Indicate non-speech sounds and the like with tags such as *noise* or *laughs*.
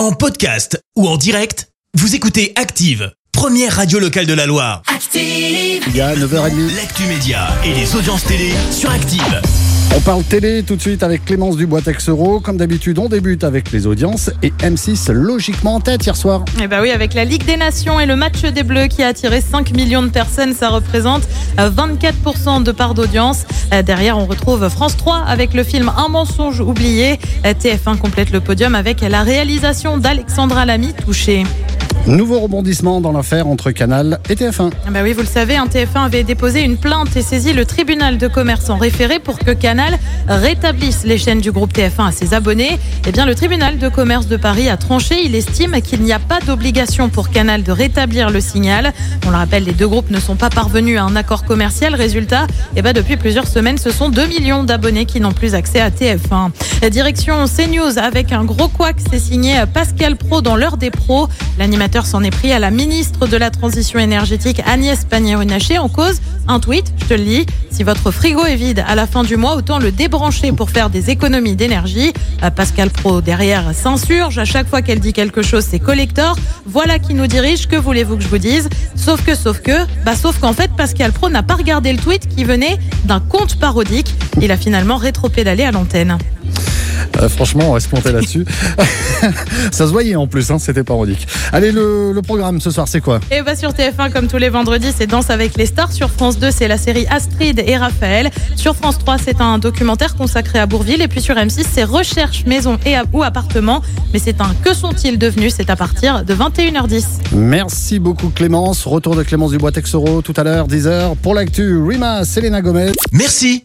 En podcast ou en direct, vous écoutez Active, première radio locale de la Loire. Active. Il y a 9h30. L'actu média et les audiences télé sur Active. On parle télé tout de suite avec Clémence Dubois-Texero. Comme d'habitude, on débute avec les audiences et M6 logiquement en tête hier soir. Eh bah oui, avec la Ligue des Nations et le match des Bleus qui a attiré 5 millions de personnes, ça représente euh, 24% de part d'audience. Euh, Derrière, on retrouve France 3 avec le film Un mensonge oublié. Euh, TF1 complète le podium avec la réalisation d'Alexandra Lamy touchée. Nouveau rebondissement dans l'affaire entre Canal et TF1. Ah Bah oui, vous le savez, un TF1 avait déposé une plainte et saisi le tribunal de commerce en référé pour que Canal rétablisse les chaînes du groupe TF1 à ses abonnés. Eh bien, le tribunal de commerce de Paris a tranché. Il estime qu'il n'y a pas d'obligation pour Canal de rétablir le signal. On le rappelle, les deux groupes ne sont pas parvenus à un accord commercial. Résultat, eh ben, depuis plusieurs semaines, ce sont 2 millions d'abonnés qui n'ont plus accès à TF1. Direction CNews avec un gros couac, c'est signé Pascal Pro dans l'heure des pros. L'animateur s'en est pris à la ministre de la Transition énergétique Agnès Pannier-Runacher en cause un tweet, je te le lis, si votre frigo est vide à la fin du mois, autant le débrancher pour faire des économies d'énergie. Euh, Pascal Pro derrière s'insurge, à chaque fois qu'elle dit quelque chose, c'est collector. Voilà qui nous dirige, que voulez-vous que je vous dise? Sauf que, sauf que, bah sauf qu'en fait Pascal Pro n'a pas regardé le tweet qui venait d'un compte parodique. Il a finalement rétropédalé à l'antenne. Euh, franchement, on reste monté là-dessus. *laughs* Ça se voyait en plus, hein, c'était parodique. Allez, le, le programme ce soir, c'est quoi? Et bah sur TF1, comme tous les vendredis, c'est Danse avec les stars. Sur France 2, c'est la série Astrid et Raphaël. Sur France 3, c'est un documentaire consacré à Bourville. Et puis sur M6, c'est Recherche maison et ou appartement. Mais c'est un Que sont-ils devenus? C'est à partir de 21h10. Merci beaucoup Clémence. Retour de Clémence Dubois-Texero tout à l'heure, 10h. Pour l'actu, Rima, Selena Gomez. Merci,